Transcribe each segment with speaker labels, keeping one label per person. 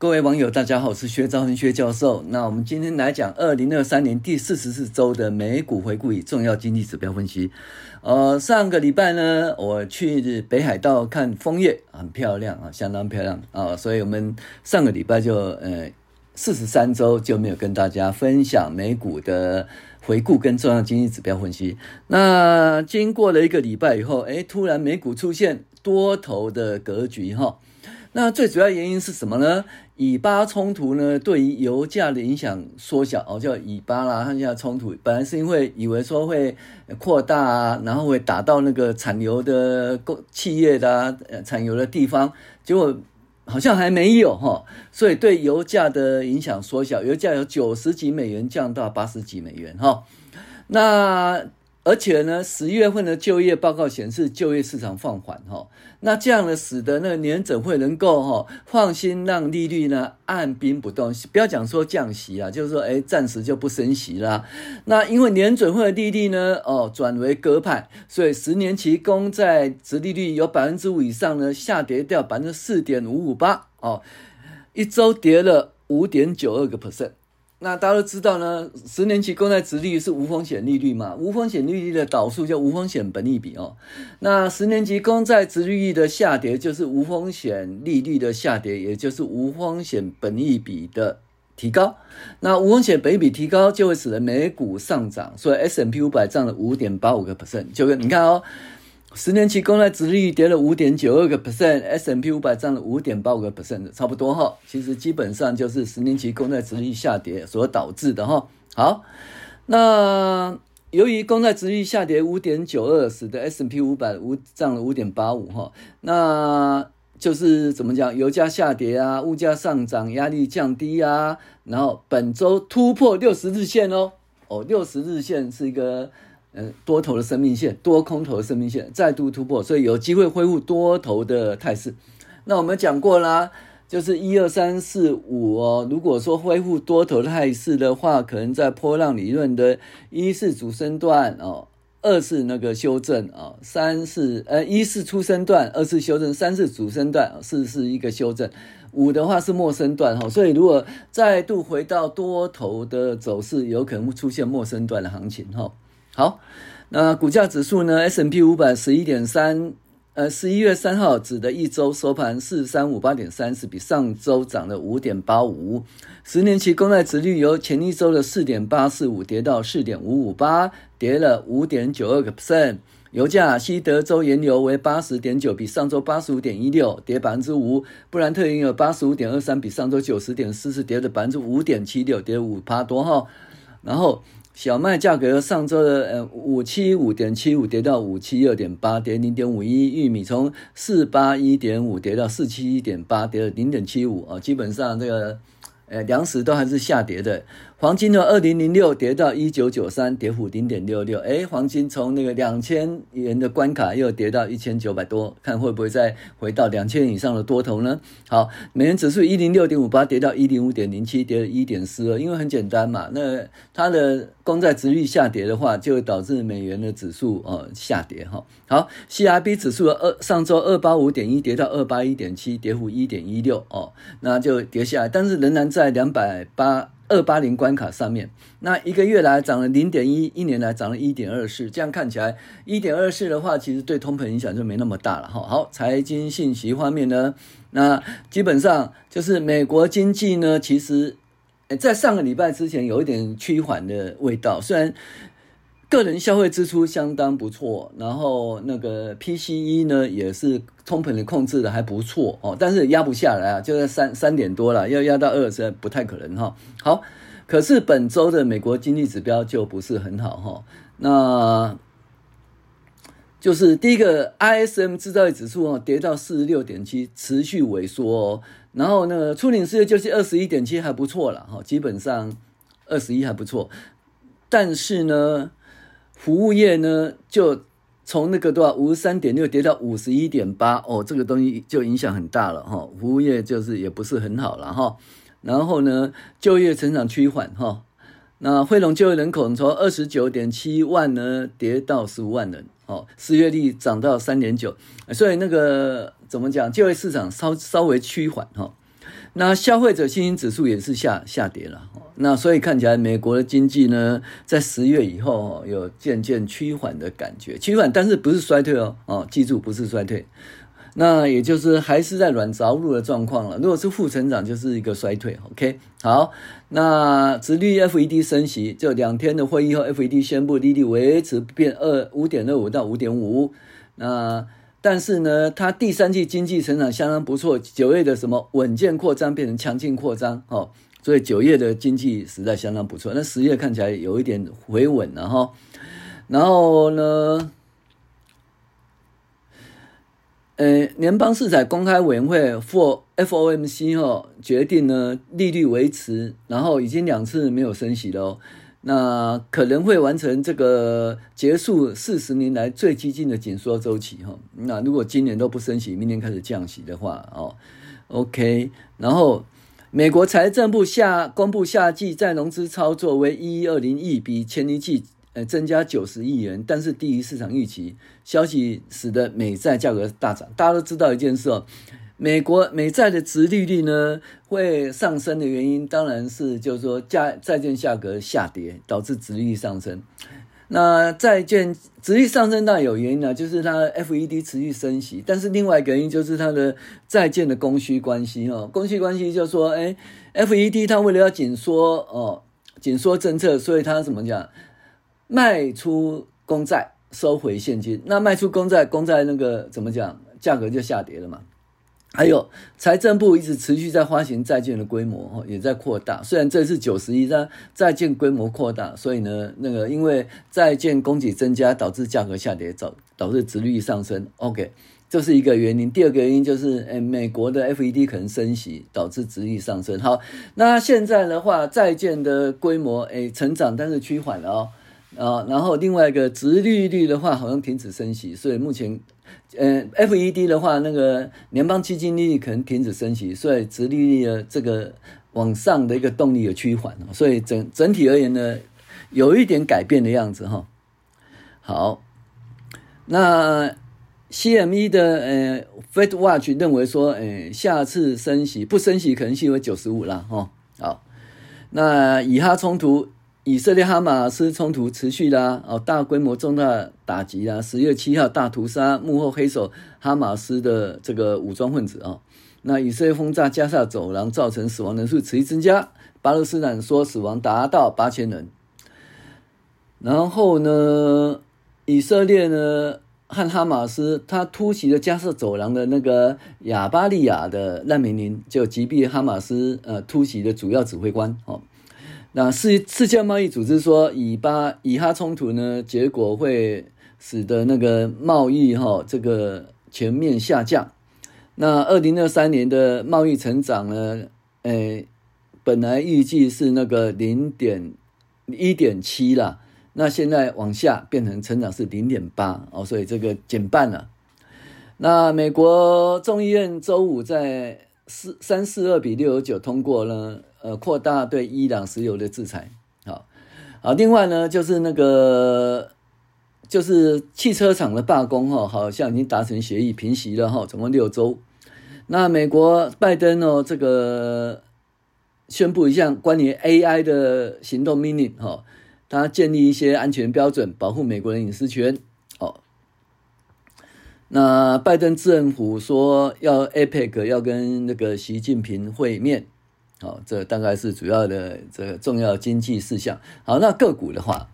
Speaker 1: 各位网友，大家好，我是薛兆亨薛教授。那我们今天来讲二零二三年第四十四周的美股回顾与重要经济指标分析。呃，上个礼拜呢，我去北海道看枫叶，很漂亮啊，相当漂亮啊，所以我们上个礼拜就呃四十三周就没有跟大家分享美股的回顾跟重要经济指标分析。那经过了一个礼拜以后，哎，突然美股出现多头的格局哈。那最主要原因是什么呢？以巴冲突呢，对于油价的影响缩小哦，叫以巴啦，它现在冲突本来是因为以为说会扩大啊，然后会打到那个产油的企业的啊，产油的地方，结果好像还没有哈，所以对油价的影响缩小，油价由九十几美元降到八十几美元哈，那。而且呢，十一月份的就业报告显示，就业市场放缓哈，那这样呢，使得那个联准会能够哈放心让利率呢按兵不动，不要讲说降息啊，就是说哎，暂时就不升息啦。那因为年准会的利率呢，哦转为鸽派，所以十年期公债殖利率有百分之五以上呢下跌掉百分之四点五五八哦，一周跌了五点九二个 percent。那大家都知道呢，十年期公债殖利率是无风险利率嘛，无风险利率的导数叫无风险本利比哦。那十年期公债殖利率的下跌就是无风险利率的下跌，也就是无风险本利比的提高。那无风险本利比提高就会使得美股上涨，所以 S&P 五百涨了五点八五个 percent。就跟你看哦。十年期公债殖利率跌了五点九二个 percent，S&P 五百涨了五点八五个 percent，差不多哈。其实基本上就是十年期公债殖利率下跌所导致的哈。好，那由于公债殖利率下跌五点九二，使得 S&P 五百五涨了五点八五哈。那就是怎么讲？油价下跌啊，物价上涨，压力降低啊。然后本周突破六十日线哦，哦，六十日线是一个。嗯，多头的生命线，多空头的生命线再度突破，所以有机会恢复多头的态势。那我们讲过啦，就是一二三四五哦。如果说恢复多头的态势的话，可能在波浪理论的一是主升段哦，二是那个修正啊，三是呃一是初升段，二是修正，三是主升段，四是一个修正，五的话是末升段哈。所以如果再度回到多头的走势，有可能会出现末升段的行情哈。好，那股价指数呢？S&P 五百十一点三，呃，十一月三号指的一周收盘四三五八点三是，比上周涨了五点八五。十年期公债殖率由前一周的四点八四五跌到四点五五八，跌了五点九二个 percent。油价西德州原油为八十点九，比上周八十五点一六跌百分之五。布兰特原油八十五点二三，比上周九十点四四跌了百分之五点七六，跌五趴多哈。然后。小麦价格上周的呃五七五点七五跌到五七二点八，跌零点五一。玉米从四八一点五跌到四七一点八，跌了零点七五啊。基本上这个呃粮食都还是下跌的。黄金的二零零六跌到一九九三，跌幅零点六六。哎，黄金从那个两千元的关卡又跌到一千九百多，看会不会再回到两千以上的多头呢？好，美元指数一零六点五八跌到一零五点零七，跌了一点四二。因为很简单嘛，那它的公债殖率下跌的话，就会导致美元的指数呃下跌哈。好，CRB 指数的二上周二八五点一跌到二八一点七，跌幅一点一六哦，那就跌下来，但是仍然在两百八。二八零关卡上面，那一个月来涨了零点一，一年来涨了一点二四，这样看起来一点二四的话，其实对通膨影响就没那么大了哈。好，财经信息方面呢，那基本上就是美国经济呢，其实在上个礼拜之前有一点趋缓的味道，虽然。个人消费支出相当不错，然后那个 PCE 呢也是通膨的控制的还不错哦，但是压不下来啊，就在三三点多了，要压到二十不太可能哈。好，可是本周的美国经济指标就不是很好哈，那就是第一个 ISM 制造业指数哦跌到四十六点七，持续萎缩哦，然后呢初领失业就是二十一点七还不错了哈，基本上二十一还不错，但是呢。服务业呢，就从那个多少五十三点六跌到五十一点八，哦，这个东西就影响很大了哈。服务业就是也不是很好了哈。然后呢，就业成长趋缓哈。那惠农就业人口从二十九点七万呢跌到十五万人，哦，失业率涨到三点九，所以那个怎么讲，就业市场稍稍微趋缓哈。那消费者信心指数也是下下跌了，那所以看起来美国的经济呢，在十月以后有渐渐趋缓的感觉，趋缓但是不是衰退哦，哦，记住不是衰退。那也就是还是在软着陆的状况了。如果是负成长，就是一个衰退。OK，好，那直率 FED 升息，就两天的会议后，FED 宣布利率维持不变二五点二五到五点五。那但是呢，它第三季经济成长相当不错，九月的什么稳健扩张变成强劲扩张，哦，所以九月的经济实在相当不错。那十月看起来有一点回稳了哈，然后呢？呃，联邦市场公开委员会 FOMC 哦，决定呢利率维持，然后已经两次没有升息了哦，那可能会完成这个结束四十年来最激进的紧缩周期哈。那如果今年都不升息，明年开始降息的话哦，OK。然后美国财政部下公布夏季再融资操作为一一二零亿，比前一季。增加九十亿元，但是低于市场预期。消息使得美债价格大涨。大家都知道一件事哦，美国美债的殖利率呢会上升的原因，当然是就是说债债券价格下跌导致殖利率上升。那债券殖利率上升当然有原因呢，就是它 FED 持续升息，但是另外一个原因就是它的债券的供需关系哦，供需关系就是说，哎，FED 它为了要紧缩哦，紧缩政策，所以它怎么讲？卖出公债，收回现金。那卖出公债，公债那个怎么讲？价格就下跌了嘛。还有财政部一直持续在发行债券的规模也在扩大。虽然这是九十亿，但债券规模扩大，所以呢，那个因为债券供给增加，导致价格下跌，导导致殖利率上升。OK，这是一个原因。第二个原因就是，诶，美国的 FED 可能升息，导致殖利率上升。好，那现在的话，债券的规模诶成长，但是趋缓了哦。啊，然后另外一个直利率的话，好像停止升息，所以目前，呃，FED 的话，那个联邦基金利率可能停止升息，所以直利率的这个往上的一个动力有趋缓，所以整整体而言呢，有一点改变的样子哈。好，那 CME 的呃 Fed Watch 认为说，呃，下次升息不升息可能性为九十五了哈。好，那以哈冲突。以色列哈马斯冲突持续啦，哦，大规模重大打击啦，十月七号大屠杀幕后黑手哈马斯的这个武装分子啊，那以色列轰炸加沙走廊，造成死亡人数持续增加，巴勒斯坦说死亡达到八千人。然后呢，以色列呢和哈马斯他突袭了加萨走廊的那个亚巴利亚的难民营，就击毙哈马斯呃突袭的主要指挥官哦。那世世界贸易组织说，以巴以哈冲突呢，结果会使得那个贸易哈这个全面下降。那二零二三年的贸易成长呢，诶，本来预计是那个零点一点七啦，那现在往下变成成长是零点八哦，所以这个减半了。那美国众议院周五在四三四二比六十九通过了。呃，扩大对伊朗石油的制裁，好，好，另外呢，就是那个，就是汽车厂的罢工，哈，好像已经达成协议，平息了，哈，总共六周。那美国拜登哦，这个宣布一项关于 AI 的行动命令，哈，他建立一些安全标准，保护美国人隐私权，那拜登政府说要 APEC 要跟那个习近平会面。好，这大概是主要的这个重要经济事项。好，那个股的话，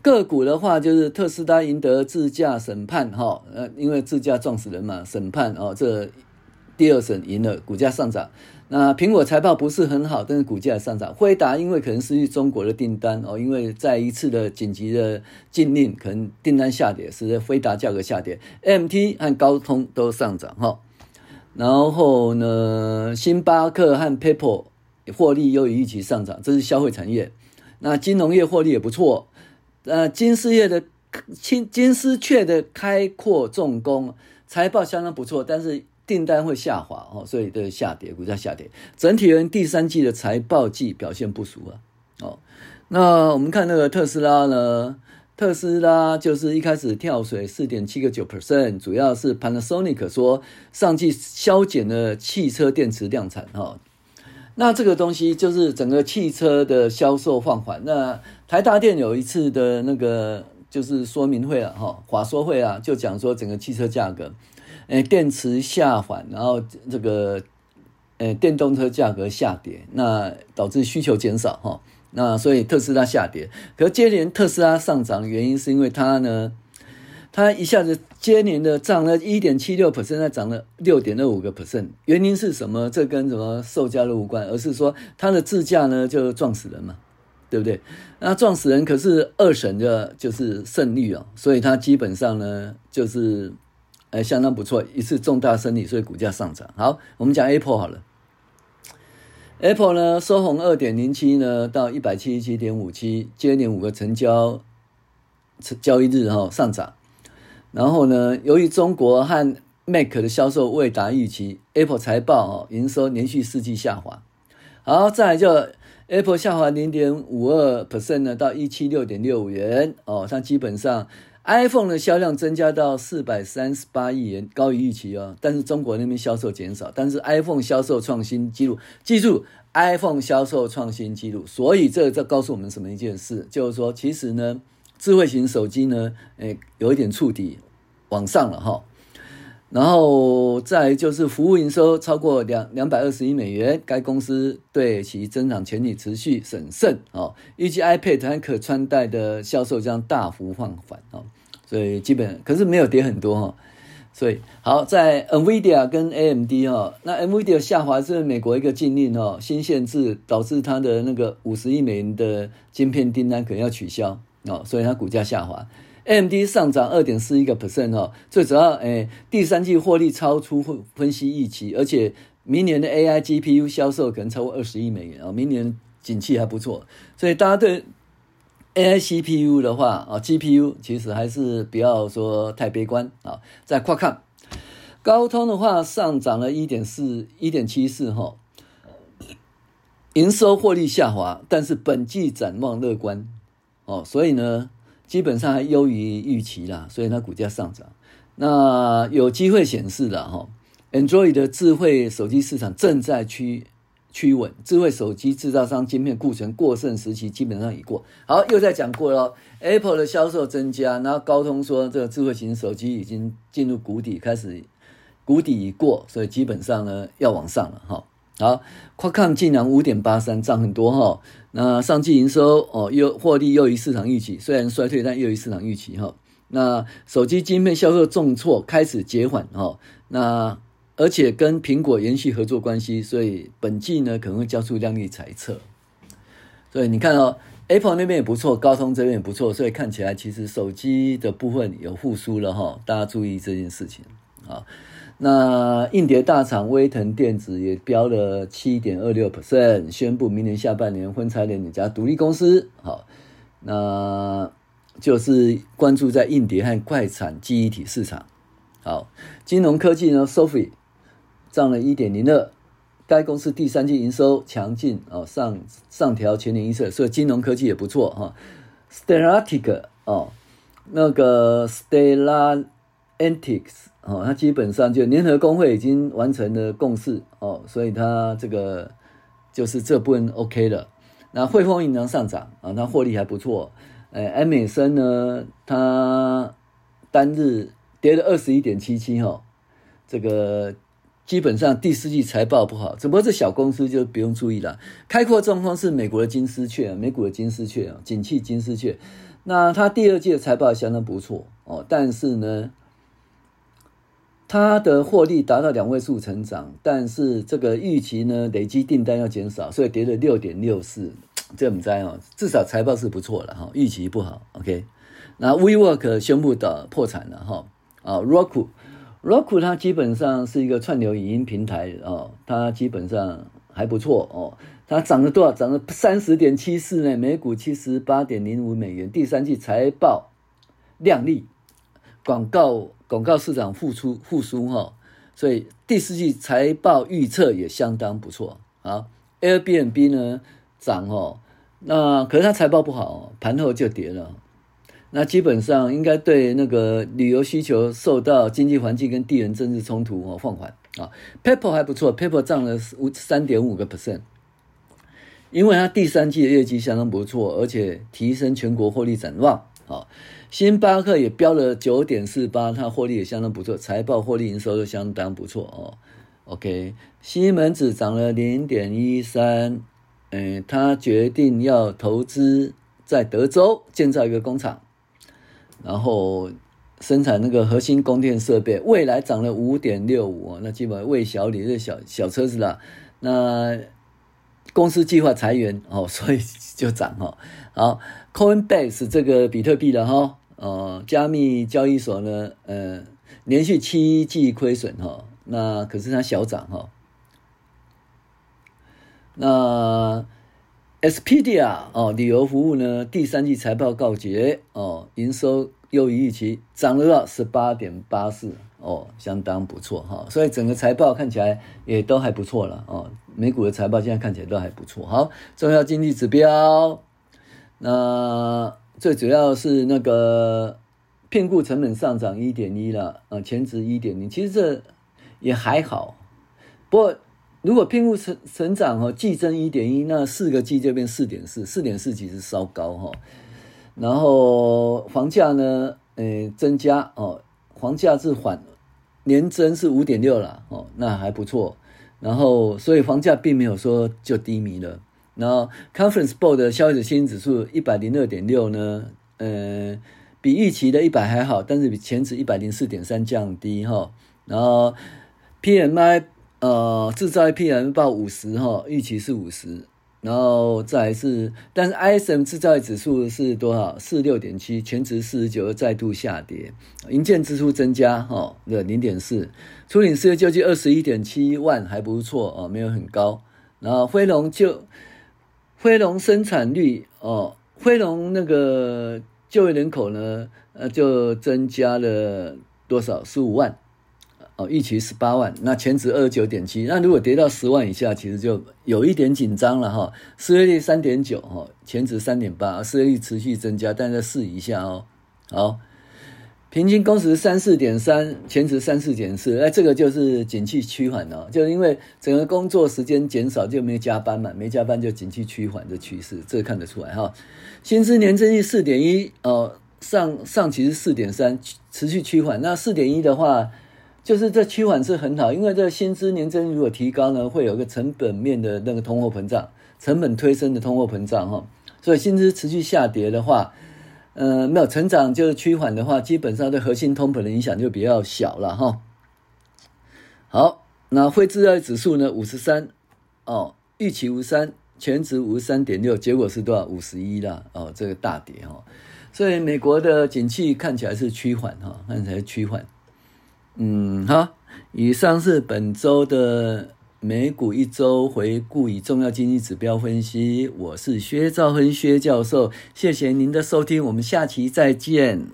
Speaker 1: 个股的话就是特斯拉赢得自驾审判，哈，呃，因为自驾撞死人嘛，审判哦，这第二审赢了，股价上涨。那苹果财报不是很好，但是股价上涨。辉达因为可能失去中国的订单哦，因为再一次的紧急的禁令，可能订单下跌，使得辉达价格下跌。MT 和高通都上涨，哈。然后呢，星巴克和 PayPal。获利又一起上涨，这是消费产业。那金融业获利也不错。呃，金丝业的金金丝雀的开阔重工，财报相当不错，但是订单会下滑哦，所以的下跌，股价下跌。整体而言，第三季的财报季表现不俗啊。哦，那我们看那个特斯拉呢？特斯拉就是一开始跳水四点七个九 percent，主要是 Panasonic 说上季削减了汽车电池量产哈。那这个东西就是整个汽车的销售放缓。那台达电有一次的那个就是说明会啊，哈，华说会啊，就讲说整个汽车价格，诶，电池下缓，然后这个，诶，电动车价格下跌，那导致需求减少哈。那所以特斯拉下跌，可接连特斯拉上涨的原因是因为它呢，它一下子接连的涨了一点七六 percent，涨了六点二五个 percent。原因是什么？这跟什么售价都无关，而是说它的自驾呢就撞死人嘛，对不对？那撞死人可是二审的就是胜率哦，所以它基本上呢就是哎相当不错，一次重大胜利，所以股价上涨。好，我们讲 Apple 好了。Apple 呢收红二点零七呢，到一百七十七点五七，接连五个成交交易日哈上涨。然后呢，由于中国和 Mac 的销售未达预期，Apple 财报哦营收连续四季下滑。好，再来就 Apple 下滑零点五二 percent 呢，到一七六点六五元哦，它基本上。iPhone 的销量增加到四百三十八亿元，高于预期哦。但是中国那边销售减少，但是 iPhone 销售创新纪录。记住，iPhone 销售创新纪录。所以这这告诉我们什么一件事？就是说，其实呢，智慧型手机呢，诶，有一点触底往上了哈。然后再就是服务营收超过两两百二十亿美元，该公司对其增长前景持续审慎哦。预计 iPad 和可穿戴的销售将大幅放缓哦。所以基本可是没有跌很多哈，所以好在 NVIDIA 跟 AMD 哈，那 NVIDIA 下滑是美国一个禁令哦，新限制导致它的那个五十亿美元的晶片订单可能要取消哦，所以它股价下滑。M D 上涨二点四一个 percent 哦，最主要诶第三季获利超出分析预期，而且明年的 AI GPU 销售可能超过二十亿美元啊，明年景气还不错，所以大家对。A I C P U 的话啊，G P U 其实还是不要说太悲观啊。在 Qualcomm，高通的话上涨了一点四一点七四哈，营收获利下滑，但是本季展望乐观哦，所以呢，基本上还优于预期啦，所以它股价上涨。那有机会显示了哈，Android 的智慧手机市场正在趋。趋稳，智慧手机制造商晶片库存过剩时期基本上已过。好，又再讲过了，Apple 的销售增加，然后高通说这个智慧型手机已经进入谷底，开始谷底已过，所以基本上呢要往上了哈。好，Qualcomm 竟然五点八三涨很多哈，那上季营收哦又获利优于市场预期，虽然衰退但优于市场预期哈。那手机晶片销售重挫，开始减缓哈。那而且跟苹果延续合作关系，所以本季呢可能会交出亮丽财测。所以你看哦，Apple 那边也不错，高通这边也不错，所以看起来其实手机的部分有复苏了哈。大家注意这件事情啊。那硬碟大厂威腾电子也飙了七点二六 percent，宣布明年下半年分拆两家独立公司。好，那就是关注在硬碟和快闪记忆体市场。好，金融科技呢，Sophie。涨了一点零二，该公司第三季营收强劲哦，上上调全年预测，所以金融科技也不错哈。Stellantis 哦，那个 Stellantics 哦，它基本上就联合工会已经完成了共识哦，所以它这个就是这部分 OK 了。那汇丰银行上涨啊，它获利还不错。哎，艾美森呢，它单日跌了二十一点七七哈，这个。基本上第四季财报不好，只不过这小公司就不用注意了。开阔状况是美国的金丝雀，美股的金丝雀啊，景气金丝雀。那它第二季的财报相当不错哦，但是呢，它的获利达到两位数成长，但是这个预期呢，累积订单要减少，所以跌了六点六四。这么在哦，至少财报是不错了哈，预期不好。OK，那 WeWork 宣布的破产了哈啊，Roku。Roku 它基本上是一个串流影音平台哦，它基本上还不错哦，它涨了多少？涨了三十点七四呢，每股七十八点零五美元。第三季财报靓丽，广告广告市场复出复苏哈，所以第四季财报预测也相当不错啊。Airbnb 呢涨哦，那可是它财报不好，盘后就跌了。那基本上应该对那个旅游需求受到经济环境跟地缘政治冲突哦放缓啊。PayPal 还不错，PayPal 涨了五三点五个 percent，因为它第三季的业绩相当不错，而且提升全国获利展望好。星巴克也飙了九点四八，它获利也相当不错，财报获利营收都相当不错哦。OK，西门子涨了零点一三，嗯，他决定要投资在德州建造一个工厂。然后生产那个核心供电设备，未来涨了五点六五，那基本上魏小李这小小车子啦。那公司计划裁员哦，所以就涨哈。好，Coinbase 这个比特币的哈，呃，加密交易所呢，呃，连续七季亏损哈，那可是它小涨哈。那 Expedia 哦，旅游服务呢，第三季财报告捷哦，营收优于预期，涨了十八点八四哦，相当不错哈、所以整个财报看起来也都还不错了哦。美股的财报现在看起来都还不错。好，重要经济指标，那最主要是那个聘雇成本上涨一点一了啊，前值一点零，其实这也还好，不过。如果聘务成成长哈，季增一点一，那四个季就变四点四，四点四其实稍高哈。然后房价呢，诶增加哦，房价是缓，年增是五点六了哦，那还不错。然后所以房价并没有说就低迷了。然后 Conference Board 的消费者信心指数一百零二点六呢，呃，比预期的一百还好，但是比前值一百零四点三降低哈。然后 PMI。呃，制造业 PMI 报五十哈，预期是五十，然后再是，但是 ISM 制造业指数是多少？四六点七，全值四十九，再度下跌。营建支出增加哈，的零点四，初领失业救济二十一点七万，还不错哦，没有很高。然后非农就非农生产率哦，非农那个就业人口呢，呃，就增加了多少？十五万。哦，预期十八万，那前值二十九点七，那如果跌到十万以下，其实就有一点紧张了哈。失业率三点九哈，前值三点八，失业率持续增加，但在试一下哦。好，平均工时三四点三，前值三四点四，那这个就是景气趋缓了，就因为整个工作时间减少，就没加班嘛，没加班就景气趋缓的趋势，这看得出来哈。薪资年增率四点一哦，上上期是四点三，持续趋缓。那四点一的话。就是这趋缓是很好，因为这薪资年增如果提高呢，会有一个成本面的那个通货膨胀，成本推升的通货膨胀哈，所以薪资持续下跌的话，呃，没有成长就是趋缓的话，基本上对核心通膨的影响就比较小了哈。好，那非制造指数呢，五十三哦，预期五三，全值五十三点六，结果是多少？五十一啦哦，这个大跌哈，所以美国的景气看起来是趋缓哈，看起来趋缓。嗯，好，以上是本周的美股一周回顾与重要经济指标分析。我是薛兆亨薛教授，谢谢您的收听，我们下期再见。